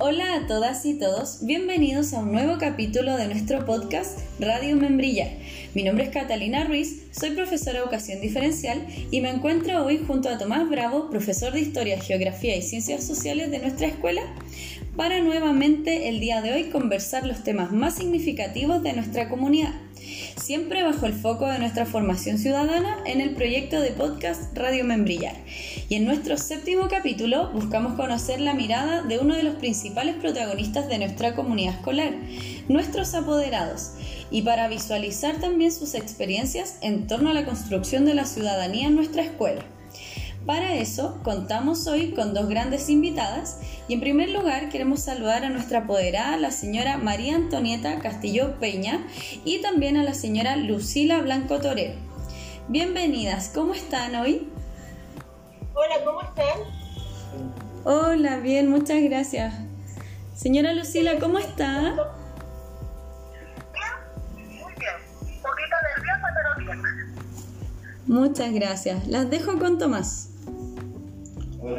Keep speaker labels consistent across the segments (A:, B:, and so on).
A: Hola a todas y todos, bienvenidos a un nuevo capítulo de nuestro podcast Radio Membrillar. Mi nombre es Catalina Ruiz, soy profesora de educación diferencial y me encuentro hoy junto a Tomás Bravo, profesor de Historia, Geografía y Ciencias Sociales de nuestra escuela, para nuevamente el día de hoy conversar los temas más significativos de nuestra comunidad siempre bajo el foco de nuestra formación ciudadana en el proyecto de podcast Radio Membrillar. Y en nuestro séptimo capítulo buscamos conocer la mirada de uno de los principales protagonistas de nuestra comunidad escolar, nuestros apoderados, y para visualizar también sus experiencias en torno a la construcción de la ciudadanía en nuestra escuela. Para eso contamos hoy con dos grandes invitadas y en primer lugar queremos saludar a nuestra apoderada, la señora María Antonieta Castillo Peña y también a la señora Lucila Blanco Torero. Bienvenidas, ¿cómo están hoy?
B: Hola, ¿cómo están?
A: Hola, bien, muchas gracias. Señora Lucila, ¿cómo está?
B: Muy bien, un poquito nerviosa, pero bien.
A: Muchas gracias. Las dejo con Tomás.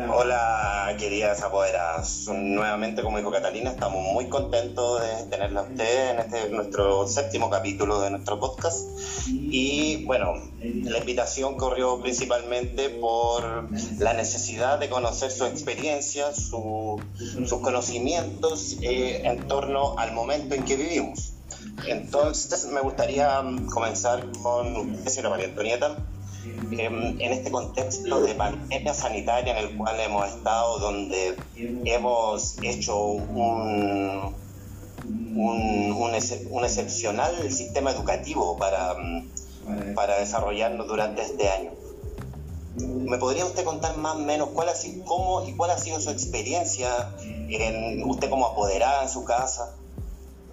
C: Hola. queridas apoderadas. Nuevamente, como dijo Catalina, estamos muy contentos de tenerla a usted en este nuestro séptimo capítulo de nuestro podcast. Y bueno, la invitación corrió principalmente por la necesidad de conocer su experiencia, su, sus conocimientos eh, en torno al momento en que vivimos. Entonces, me gustaría comenzar con usted, señora María Antonieta en este contexto de pandemia sanitaria en el cual hemos estado, donde hemos hecho un, un, excepcional sistema educativo para, para desarrollarnos durante este año. ¿Me podría usted contar más o menos cuál ha sido, cómo y cuál ha sido su experiencia, en, usted como apoderada en su casa,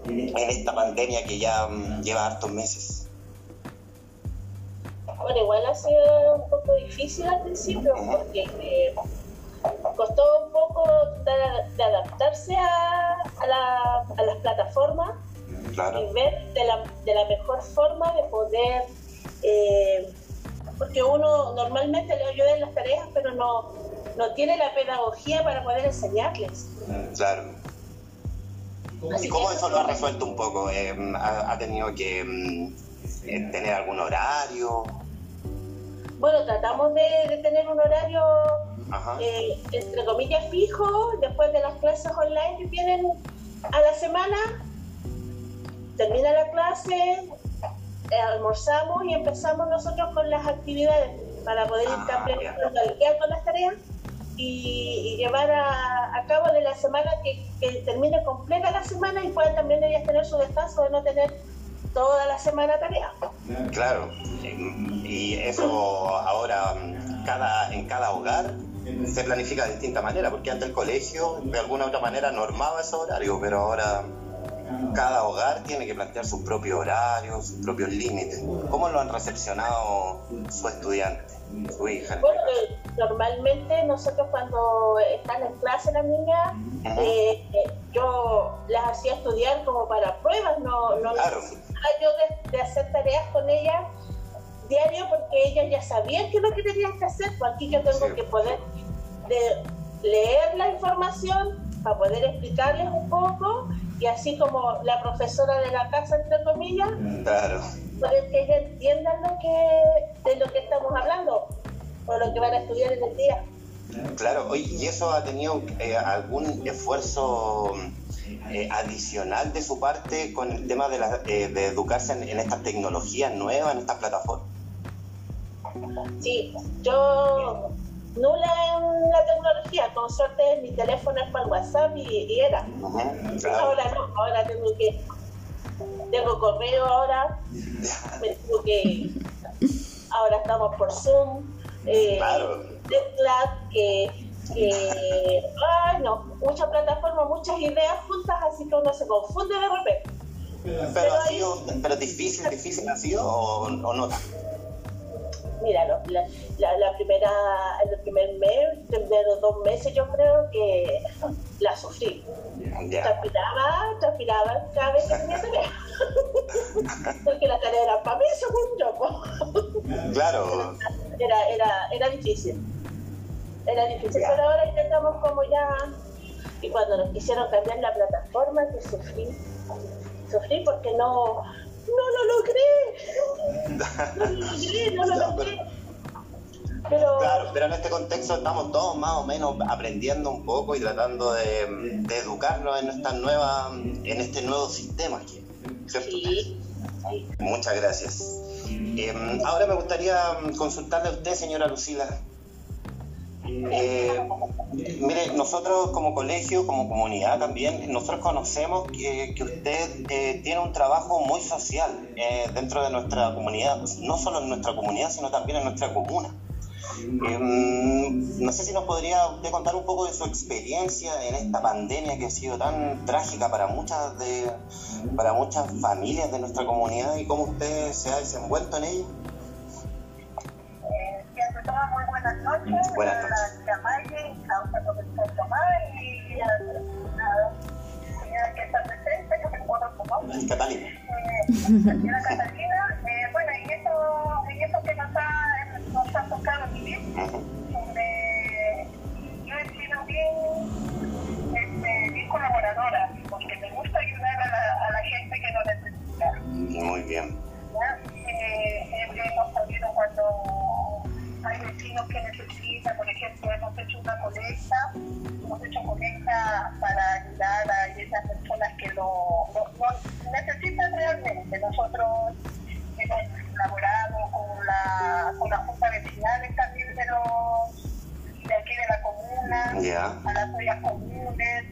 C: en esta pandemia que ya lleva hartos meses?
B: Bueno, igual ha sido un poco difícil al principio porque eh, costó un poco de, adaptarse a, las plataformas y ver de la, mejor forma de poder, eh, porque uno normalmente le ayuda en las tareas, pero no, no tiene la pedagogía para poder enseñarles.
C: Claro. ¿Y cómo eso lo ha resuelto un poco? Eh, ¿ha, tenido que mm, tener algún horario?
B: Bueno, tratamos de, tener un horario, eh, entre comillas, fijo, después de las clases online que vienen a la semana, termina la clase, eh, almorzamos y empezamos nosotros con las actividades para poder ir cambiando ah, con las tareas y, llevar a, cabo de la semana que, que termine completa la semana y puedan también ellas tener su descanso de no tener toda la semana tarea.
C: Claro, y eso ahora cada, en cada hogar se planifica de distinta manera, porque antes el colegio de alguna otra manera normaba ese horario, pero ahora cada hogar tiene que plantear sus propios horarios, sus propios límites. ¿Cómo lo han recepcionado su estudiante, su hija?
B: Bueno, eh, normalmente nosotros cuando están en clase las niñas, eh, yo las hacía estudiar como para pruebas, no, no claro. yo de, hacer tareas con ellas diario porque ellas ya sabían qué es lo que tenían que hacer, pues aquí yo tengo que poder de leer la información para poder explicarles un poco y así como la profesora de la casa, entre comillas,
C: claro.
B: para que ellas entiendan lo que, de lo que estamos hablando o lo que van a estudiar en el día.
C: Claro, ¿y eso ha tenido eh, algún esfuerzo eh, adicional de su parte con el tema de, la, eh, de educarse en, en, estas tecnologías nuevas, en estas plataformas?
B: Sí, yo nula en la tecnología, con suerte mi teléfono es para WhatsApp y, era. Ahora no, ahora tengo que, tengo correo ahora, tengo que, ahora estamos por Zoom, eh, que, que, ay no, muchas plataformas, muchas ideas juntas, así que uno se confunde de repente.
C: Pero, ha sido, pero difícil, difícil ha sido o, o no
B: Mira, la, la, primera, el primer mes, primeros dos meses yo creo que la sufrí. Transpiraba, transpiraba cada vez que tenía tarea. Porque la tarea era para mí, según yo.
C: Claro.
B: Era, era, era difícil. Era difícil, pero ahora intentamos como ya Y cuando nos quisieron cambiar la plataforma, que sufrí, sufrí porque no, no lo logré. No lo logré, no lo logré.
C: Pero... Claro, pero en este contexto estamos todos más o menos aprendiendo un poco y tratando de, de educarnos en esta nueva, en este nuevo sistema aquí, ¿cierto? Sí. Muchas gracias. Em, ahora me gustaría consultarle a usted, señora Lucila. Eh, mire, nosotros como colegio, como comunidad también, nosotros conocemos que, usted eh, tiene un trabajo muy social eh, dentro de nuestra comunidad, no solo en nuestra comunidad, sino también en nuestra comuna. Em, no sé si nos podría usted contar un poco de su experiencia en esta pandemia que ha sido tan trágica para muchas de para muchas familias de nuestra comunidad y cómo usted se ha desenvuelto en ella.
D: Eh, muy buenas noches. Buenas noches. La Maye, la profesor Tomás y a la señora que está presente, que se encuentra con nosotros.
C: Catalina.
D: Eh, la señora Catalina. Ha tocado vivir, donde yo he sido bien, este, bien colaboradora, porque me gusta ayudar a la, a la gente que lo necesita.
C: Muy bien.
D: Eh, hemos sabido cuando hay vecinos que necesitan, por ejemplo, hemos hecho una colecta, hemos hecho colecta para ayudar a esas personas que lo, lo, lo necesitan realmente. Nosotros hemos colaborado con la, con la También de los de aquí de la comuna, a las áreas comunes,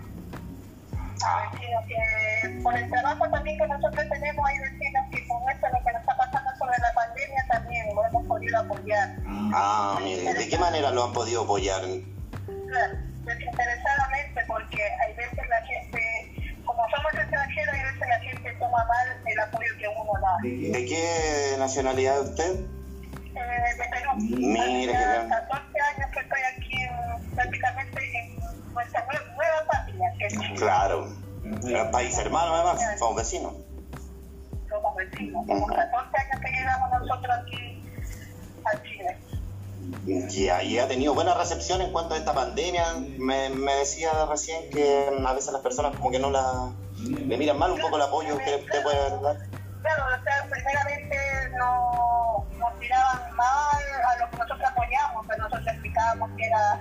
D: a vecinos que por el trabajo también que nosotros tenemos hay vecinos que con esto lo que nos está pasando sobre la pandemia también lo hemos podido apoyar.
C: Ah, mire, ¿de qué manera lo han podido apoyar?
D: Claro, desinteresadamente porque hay veces la gente, como somos extranjeros, hay veces la gente toma mal el apoyo que uno da.
C: ¿De qué nacionalidad es usted?
D: Eh, de Perú.
C: Mire,
D: que 14 años que estoy aquí en, prácticamente en nuestra nueva familia. Que
C: claro. El país hermano además, somos vecinos.
D: Somos vecinos. Como 14 años que llegamos nosotros aquí a Chile.
C: Y ahí ha tenido buena recepción en cuanto a esta pandemia. Me, me decía recién que a veces las personas como que no la le miran mal un poco el apoyo que usted puede dar.
D: Claro, o sea, primeramente no, nos miraban mal a lo que nosotros apoyamos, pero nosotros explicábamos que era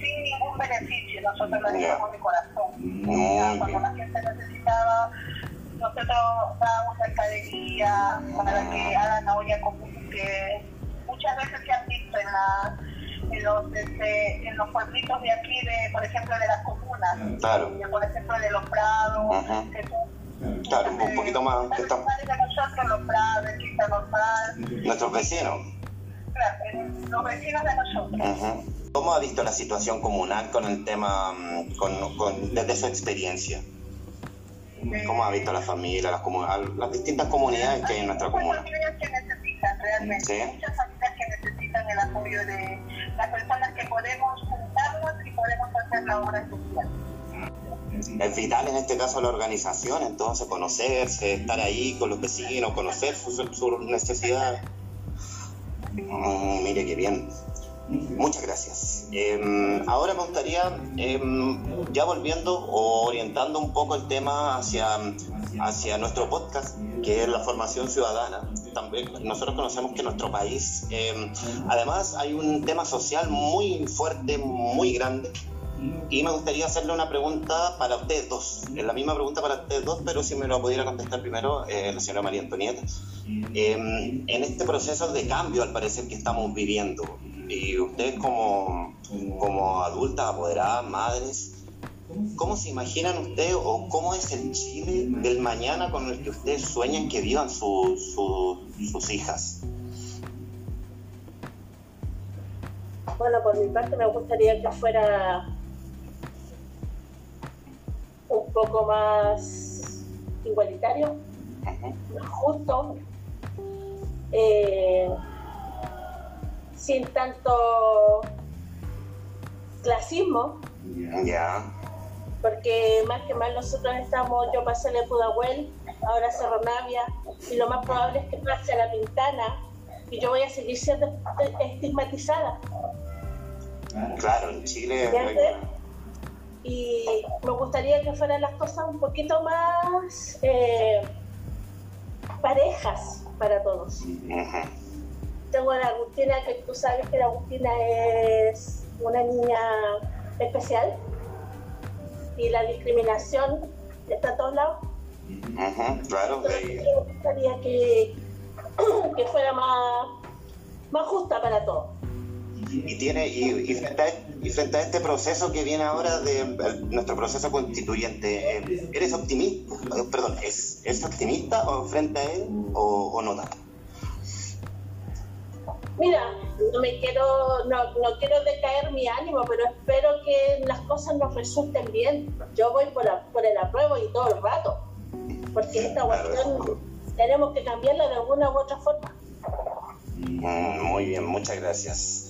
D: sin ningún beneficio, nosotros lo hacíamos de corazón. cuando la gente necesitaba, nosotros dábamos mercadería para que hagan la olla común, que muchas veces se han visto en la en los, este, en los pueblitos de aquí, de, por ejemplo, de las comunas,
C: claro.
D: por ejemplo, de los prados, que
C: son, Claro, un poquito más.
D: Que estamos...
C: Nuestros vecinos.
D: Claro, los vecinos de nosotros.
C: ¿Cómo ha visto la situación comunal con el tema, mm, con, con, desde su experiencia? ¿Cómo ha visto la familia, las, las distintas comunidades que hay en nuestra comuna?
D: Muchas familias que necesitan realmente, ¿Sí? muchas familias que necesitan el apoyo de las personas que podemos juntarnos y podemos hacer la obra social.
C: Es vital en este caso la organización, entonces conocerse, estar ahí con los vecinos, conocer sus, sus necesidades. Mm, mire qué bien. Muchas gracias. Em, ahora me gustaría, em, ya volviendo o orientando un poco el tema hacia, hacia nuestro podcast, que es la formación ciudadana. También nosotros conocemos que nuestro país, em, además, hay un tema social muy fuerte, muy grande. Y me gustaría hacerle una pregunta para ustedes dos. Es la misma pregunta para ustedes dos, pero si me lo pudiera contestar primero eh, la señora María Antonieta. en este proceso de cambio, al parecer, que estamos viviendo, y ustedes como, como adultas, apoderadas, madres, ¿cómo se imaginan ustedes o cómo es el Chile del mañana con el que ustedes sueñan que vivan su, sus hijas?
B: Bueno, por mi parte me gustaría que fuera un poco más igualitario, más justo. Eh, sin tanto clasismo.
C: Ya.
B: Porque más que mal nosotros estamos, yo pasé el Pudahuel, ahora Cerro Navia, y lo más probable es que pase a La Pintana, y yo voy a seguir siendo estigmatizada.
C: Claro, en Chile.
B: Y me gustaría que fueran las cosas un poquito más eh, parejas para todos. Tengo a la Agustina, que tú sabes que la Agustina es una niña especial y la discriminación está a todos lados.
C: claro.
B: me gustaría que, que fuera más, más justa para todos.
C: Y, tiene, y, frente a, y, frente a, este proceso que viene ahora de nuestro proceso constituyente, eh, ¿eres optimista? Perdón, ¿es, ¿es optimista o frente a él o, o no tanto?
B: Mira, no me quiero, no, no, quiero decaer mi ánimo, pero espero que las cosas nos resulten bien. Yo voy por, por el apruebo y todo el rato, porque esta cuestión tenemos que cambiarla de alguna u otra forma.
C: Mm, muy bien, muchas gracias.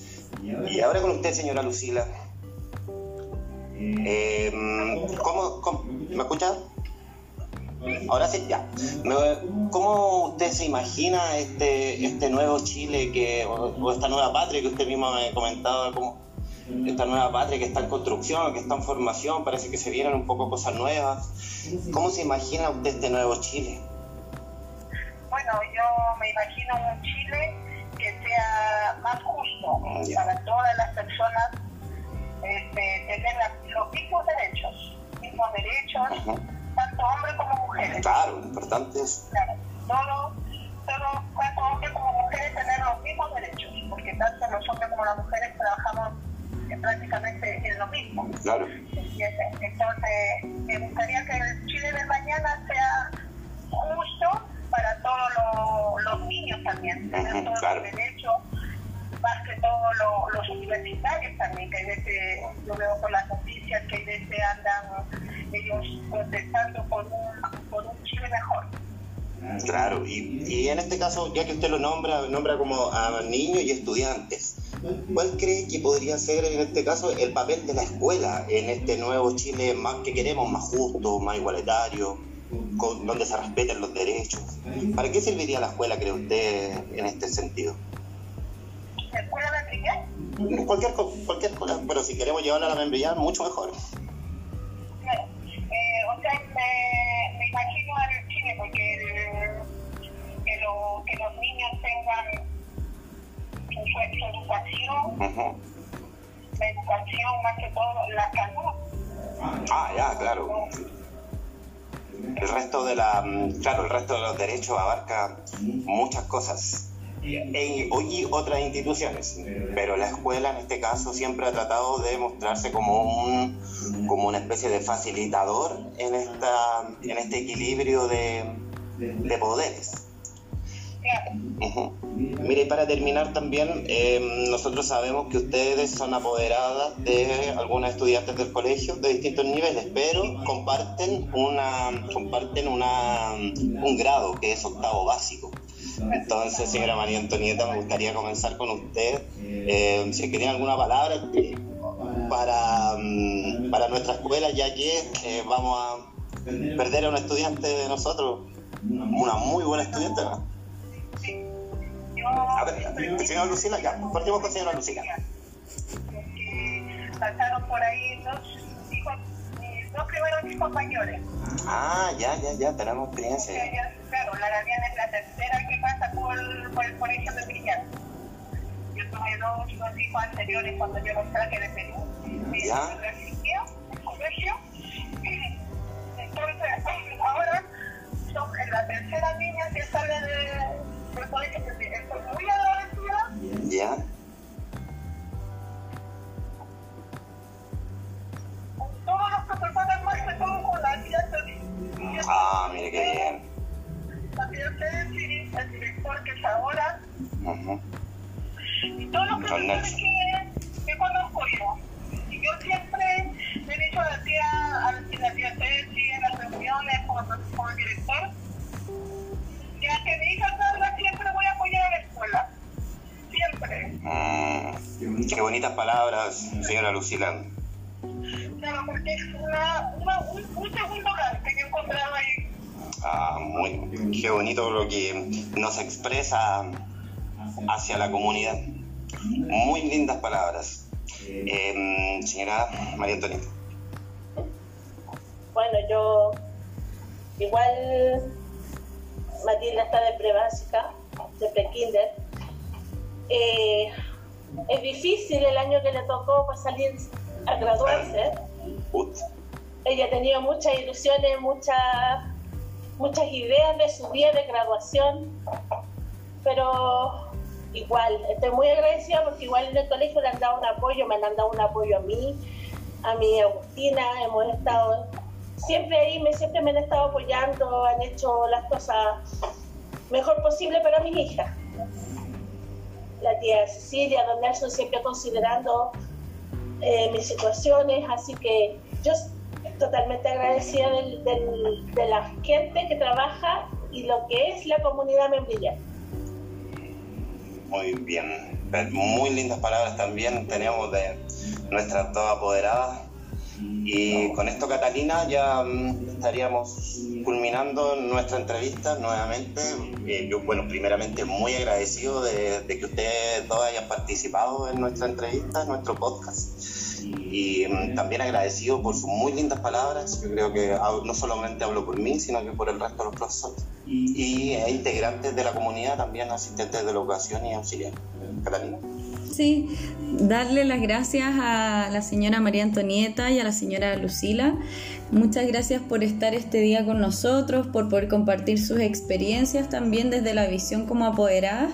C: Y ahora con usted, señora Lucila. Eh, ¿cómo, me escucha? Ahora sí, ya. ¿Cómo usted se imagina este, este nuevo Chile que, o, esta nueva patria que usted mismo me comentaba, como esta nueva patria que está en construcción, que está en formación, parece que se vienen un poco cosas nuevas? ¿Cómo se imagina usted este nuevo Chile?
D: Bueno, yo me imagino un Chile más justo para todas las personas, este, tener los mismos derechos, mismos derechos, tanto hombres como mujeres.
C: Claro, importante es.
D: Claro, todo, todo, tanto hombres como mujeres tener los mismos derechos, porque tanto los hombres como las mujeres trabajamos prácticamente en lo mismo.
C: Claro.
D: Entonces, me gustaría que el Chile de mañana sea justo para todos los, niños también, tener todos los derechos, universitarios también, que hay veces, yo veo por las noticias que hay veces andan ellos protestando por un, por un Chile mejor.
C: Claro, y, y, en este caso, ya que usted lo nombra, nombra como a niños y estudiantes, ¿cuál cree que podría ser en este caso el papel de la escuela en este nuevo Chile más que queremos, más justo, más igualitario? donde se respeten los derechos. ¿Para qué serviría la escuela, cree usted, en este sentido?
D: ¿La escuela de
C: Cualquier, cualquier escuela, pero si queremos llevarla a la membrillar, mucho mejor.
D: Claro. Eh, o sea, me, me imagino en Chile, porque que, lo, que los niños tengan su, educación, la educación más que todo, la salud.
C: Ah, ya, claro el resto de la mm, claro el resto de los derechos abarca muchas cosas y otras instituciones. Pero la escuela en este caso siempre ha tratado de mostrarse como un como una especie de facilitador en esta en este equilibrio de, de poderes. Mire, para terminar también, eh, nosotros sabemos que ustedes son apoderadas de algunas estudiantes del colegio de distintos niveles, pero comparten una comparten una un grado que es octavo básico. Entonces, señora María Antonieta, me gustaría comenzar con usted. Eh, si tiene alguna palabra para, mm, para nuestra escuela, ya que eh, vamos a perder a un estudiante de nosotros, una muy buena estudiante. A ver, señora Lucila, ya, partimos con señora Lucila.
D: Pasaron por ahí dos primeros hijos mayores.
C: Ah, ya, ya, ya, tenemos experiencia.
D: claro, la Damiana es la tercera que pasa por, por el colegio de Brillante. Yo tuve dos, dos hijos anteriores cuando yo los traje de Perú.
C: Ya.
D: el colegio. Entonces, ahora son la tercera niña que sale de
C: Qué bonitas palabras, señora Lucila.
D: Claro, porque es un, un, segundo que he encontrado ahí.
C: Ah, muy, qué bonito lo que nos expresa hacia la comunidad. Muy lindas palabras. Eh, señora María Antonieta.
B: bueno, yo igual Matilda está de pre-básica, de pre-kinder. Eh, es difícil el año que le tocó para salir a graduarse. Ella tenía muchas ilusiones, muchas muchas ideas de su día de graduación, pero igual, estoy muy agradecida porque igual en el colegio le han dado un apoyo, me han dado un apoyo a mí, a mi Agustina, hemos estado siempre ahí, me, siempre me han estado apoyando, han hecho las cosas mejor posible para mi hija. La tía Cecilia, don Nelson siempre considerando eh, mis situaciones, así que yo totalmente agradecida de la gente que trabaja y lo que es la comunidad membrilla.
C: Muy bien, muy lindas palabras también tenemos de nuestras dos apoderadas. Y con esto, Catalina, ya mm, estaríamos culminando nuestra entrevista nuevamente. Eh, yo, bueno, primeramente muy agradecido de, de, que ustedes dos hayan participado en nuestra entrevista, en nuestro podcast y mm, también agradecido por sus muy lindas palabras. Yo creo que no solamente hablo por mí, sino que por el resto de los profesores y e integrantes de la comunidad, también asistentes de la educación y auxiliares. Catalina.
A: Sí, darle las gracias a la señora María Antonieta y a la señora Lucila. Muchas gracias por estar este día con nosotros, por poder compartir sus experiencias también desde la visión como apoderadas.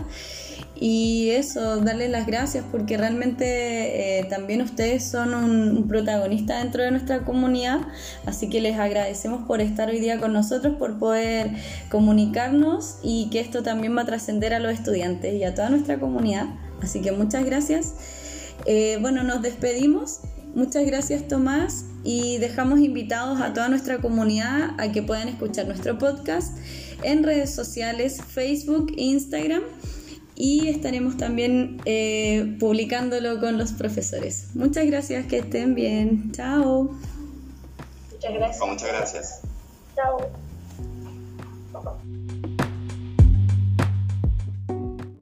A: Y eso, darles las gracias porque realmente eh, también ustedes son un, protagonista dentro de nuestra comunidad, así que les agradecemos por estar hoy día con nosotros, por poder comunicarnos y que esto también va a trascender a los estudiantes y a toda nuestra comunidad. Así que muchas gracias. Eh, bueno, nos despedimos. Muchas gracias Tomás y dejamos invitados a toda nuestra comunidad a que puedan escuchar nuestro podcast en redes sociales, Facebook, Instagram y estaremos también eh, publicándolo con los profesores. Muchas gracias, que estén bien. Chao.
B: Muchas gracias.
C: Muchas gracias.
B: Chao.